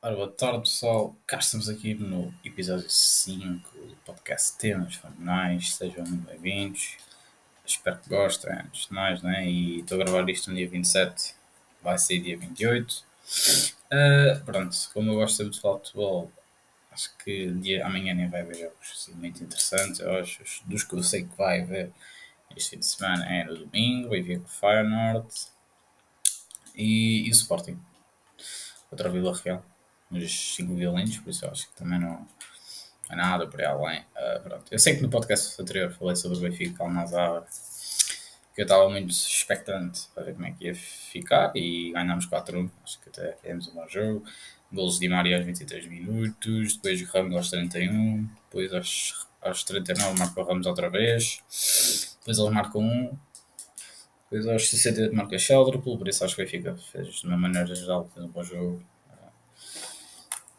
Ora, boa tarde pessoal, cá estamos aqui no episódio 5 do podcast Temas Fenomenais, sejam muito bem-vindos, espero que gostem, antes de mais, né? e estou a gravar isto no dia 27, vai sair dia 28. Uh, pronto, como eu gosto sempre de falar de futebol, acho que dia, amanhã nem vai haver jogos assim, muito interessantes, eu acho, dos que eu sei que vai haver este fim de semana é no domingo, vai ver com o e, e o Sporting, outra Vila Real nos 5 violentos, por isso eu acho que também não é nada por aí além. Uh, pronto. Eu sei que no podcast anterior falei sobre o Benfica Almazar, que eu estava muito expectante para ver como é que ia ficar e ganhámos 4-1, acho que até fizemos um bom jogo. Golos de Maria aos 23 minutos, depois Ramos aos 31, depois aos, aos 39 marcou Ramos outra vez, depois eles marcam um, depois aos 68 marca Sheldon, por isso acho que o Benfica fez de uma maneira geral, fez um bom jogo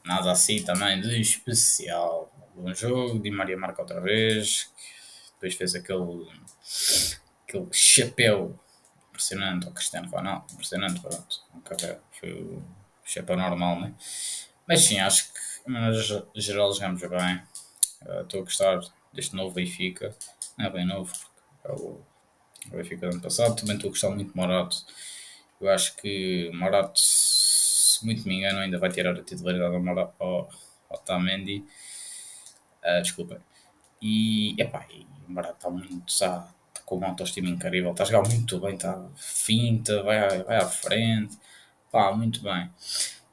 nada assim também de especial. Bom jogo, Di Maria marca outra vez, depois fez aquele, aquele chapéu impressionante ao Cristiano Ronaldo, impressionante, pronto, nunca foi o chapéu normal, né? Mas sim, acho que de maneira geral jogamos bem. Uh, estou a gostar deste novo Benfica, não é bem novo, é o, o Benfica do ano passado, também estou a gostar muito de Morato. Eu acho que Morato se muito me engano, ainda vai tirar a titularidade ao, ao, ao Tamendi. Uh, desculpa. E, epá, e o Morato está muito, está, está com uma autoestima incrível, está a jogar muito bem, está finta, vai, vai à frente, pá, muito bem.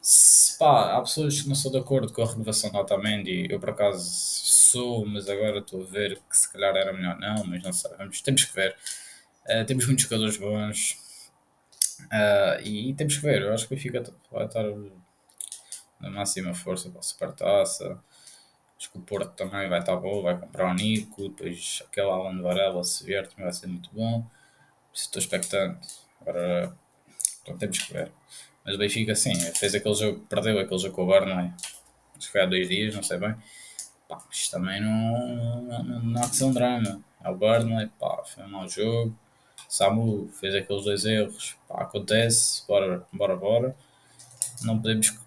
Se, pá, há pessoas que não são de acordo com a renovação do Otamendi, eu por acaso sou, mas agora estou a ver que se calhar era melhor não, mas não sabemos, temos que ver. Uh, temos muitos jogadores bons, Uh, e temos que ver, eu acho que o Benfica vai estar na máxima força para a Supertaça. Acho que o Porto também vai estar bom, vai comprar o Nico, depois aquele Alan Varela se vier também vai ser muito bom. Estou expectante. Agora então temos que ver. Mas o Benfica sim, fez aquele jogo, perdeu aquele jogo com o Burnley. Acho que foi há dois dias, não sei bem. Pá, isto também não, não, não há que ser um drama. É o Burnley, pá, foi um mau jogo Samu fez aqueles dois erros, pá, acontece, bora, bora, bora. Não podemos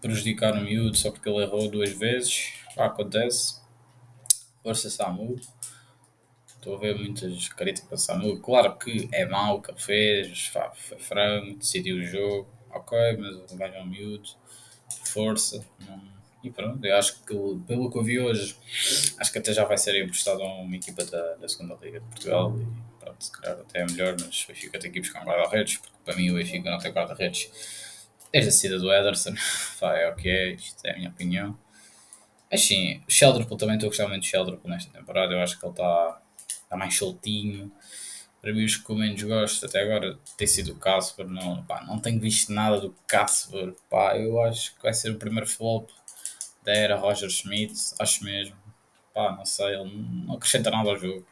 prejudicar o miúdo só porque ele errou duas vezes, pá, acontece. Força Samu. Estou a ver muitas críticas para Samu. Claro que é mau o que ele fez, pá, foi frango, decidiu o jogo, ok, mas o é um miúdo, força. E pronto, eu acho que pelo que eu vi hoje, acho que até já vai ser emprestado a uma equipa da, da segunda Liga de Portugal. E, pronto, se calhar até é melhor, mas o Benfica tem que ir buscar um guarda-redes, porque para mim o Benfica não tem guarda-redes desde a saída do Ederson. Pá, é é, isto é a minha opinião. Mas sim, o Sheldrop também estou a gostar muito do Sheldrop nesta temporada, eu acho que ele está tá mais soltinho. Para mim, os que eu menos gosto até agora tem sido o Casper. Não, pá, não tenho visto nada do Casper. Pá, eu acho que vai ser o primeiro flop da era Roger Schmidt, acho mesmo. Pá, não sei, ele não acrescenta nada ao jogo.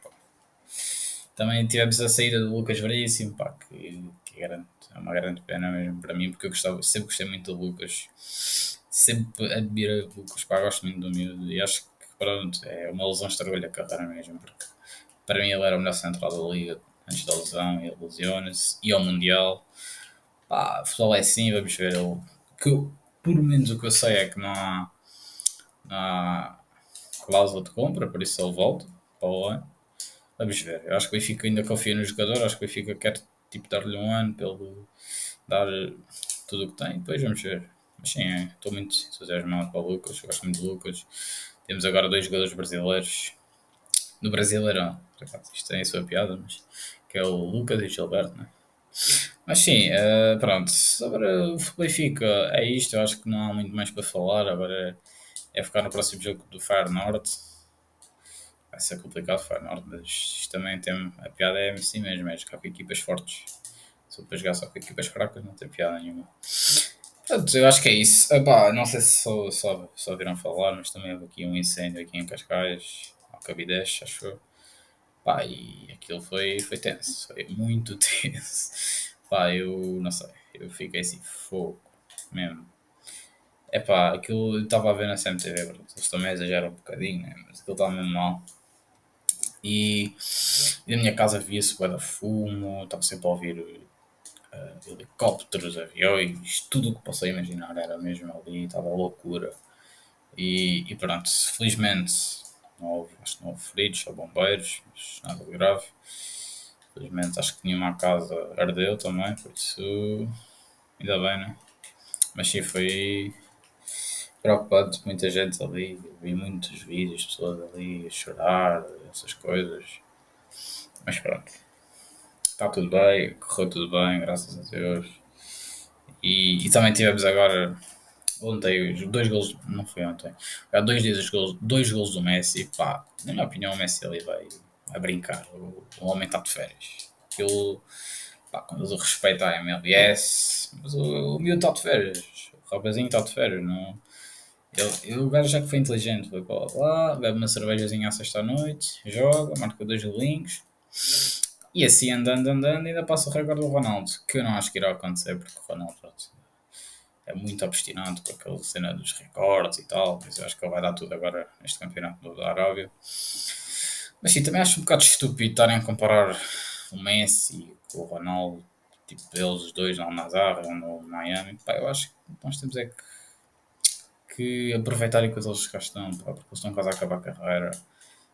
Também tivemos a saída do Lucas Veríssimo, pá, que, que é, grande, é uma grande pena mesmo para mim, porque eu gostava, sempre gostei muito do Lucas, sempre admirei o Lucas, pá, gosto muito do miúdo e acho que pronto, é uma lesão estragou-lhe a carreira mesmo, porque para mim ele era o melhor central da liga antes da lesão, ele lesiona-se, e ao Mundial, pá, futebol é assim, vamos ver, ele, que eu, por menos o que eu sei é que não há, não há cláusula de compra, por isso ele volta para o ano Vamos ver. Eu acho que o Benfica ainda confia no jogador. Acho que o Benfica quer tipo, dar-lhe um ano ele dar tudo o que tem. Depois vamos ver. Mas sim, é, estou muito entusiasmado para o Lucas. Gosto muito do Lucas. Temos agora dois jogadores brasileiros. No Brasileirão. Isto tem a sua piada, mas que é o Lucas e o Gilberto, né? Mas sim, uh, pronto. Sobre o Benfica, é isto. Eu acho que não há muito mais para falar. Agora é, é ficar no próximo jogo do Fire Norte vai ser complicado Feyenoord, mas isto também tem a piada é assim mesmo, é jogar com equipas fortes. Se eu para jogar só com equipas fracas não tem piada nenhuma. Portanto, eu acho que é isso. Epá, não sei se só, só, só viram falar, mas também houve aqui um incêndio aqui em Cascais, ao Cabidez, acho eu. Pá, e aquilo foi, foi tenso, foi muito tenso. Pá, eu não sei, eu fiquei assim, fogo, mesmo. É pá, aquilo eu estava a ver na CMTV, eles também exageram um bocadinho, né? mas aquilo estava mesmo mal. E, e na minha casa via-se bué da fumo, estava sempre a ouvir uh, helicópteros, aviões, tudo o que possa imaginar era mesmo ali, estava loucura. E, e pronto, felizmente não houve, acho que não houve feridos ou bombeiros, mas nada grave. Felizmente acho que nenhuma casa ardeu também, por isso ainda bem, né? Mas sim, foi preocupante, muita gente ali, vi muitos vídeos, pessoas ali a chorar, essas coisas. Mas pronto, está tudo bem, correu tudo bem, graças a Deus. E, e também tivemos agora ontem os dois gols, não foi ontem, há dois dias os gols, dois gols do Messi, pá, na minha opinião o Messi ali vai, vai brincar, o, o homem está de férias. Aquilo, pá, quando eu respeito a MLS, mas o, o miúdo está de férias, o rapazinho está de férias, não... Ele, o gajo já que foi inteligente, foi para lá, bebe uma cervejazinha à sexta-noite, joga, marca dois golinhos, e assim andando, andando, ainda passa o recorde do Ronaldo, que eu não acho que irá acontecer, porque o Ronaldo é muito obstinado com aquela cena dos recordes e tal, mas eu acho que ele vai dar tudo agora neste campeonato da Arábia. Mas sim, também acho um bocado estúpido estarem a comparar o Messi com o Ronaldo, tipo, eles dois no Nazar ou no Miami. Pá, eu acho que nós temos é que, que aproveitar enquanto eles cá estão, pá, porque eles estão quase a acabar a carreira.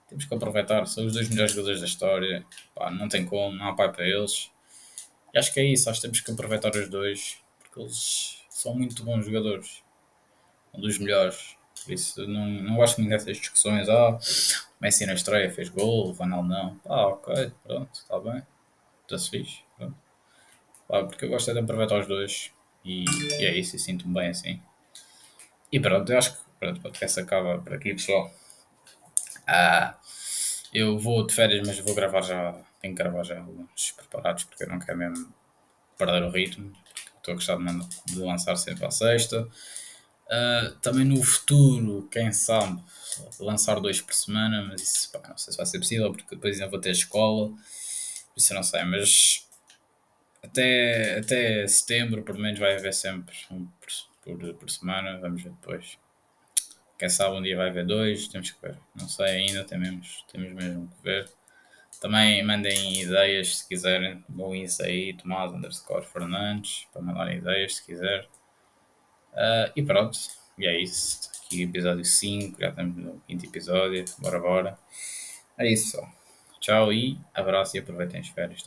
Temos que aproveitar, são os dois melhores jogadores da história, pá, não tem como, não há pai para eles. E acho que é isso, acho que temos que aproveitar os dois, porque eles são muito bons jogadores. Um dos melhores. Por isso não, não gosto muito dessas discussões. Ah, Messi na estreia fez gol, Ronaldo não. Ah, ok, pronto, está bem. Está-se fixe. Pronto. Ah, porque eu gosto é de aproveitar os dois. E, e é isso, e sinto-me bem assim. E pronto, eu acho que pronto, o podcast acaba por aqui, pessoal. Ah, eu vou de férias, mas vou gravar já. Tenho que gravar já alguns preparados porque eu não quero mesmo perder o ritmo estou a gostar de, lançar sempre à sexta. Uh, também no futuro, quem sabe, lançar dois por semana, mas isso pá, não sei se vai ser possível, porque depois ainda vou ter escola, isso eu não sei, mas até, até setembro, pelo menos, vai haver sempre um por, por, semana, vamos ver depois. Quem sabe um dia vai haver dois, temos que ver, não sei ainda, temos, temos mesmo que ver. Também mandem ideias se quiserem. Isso aí, Tomás underscore Fernandes, para mandar ideias se quiser. Uh, e pronto, e é isso. Aqui episódio 5, já estamos no quinto episódio. Bora, bora. É isso só. Tchau e abraço e aproveitem as férias.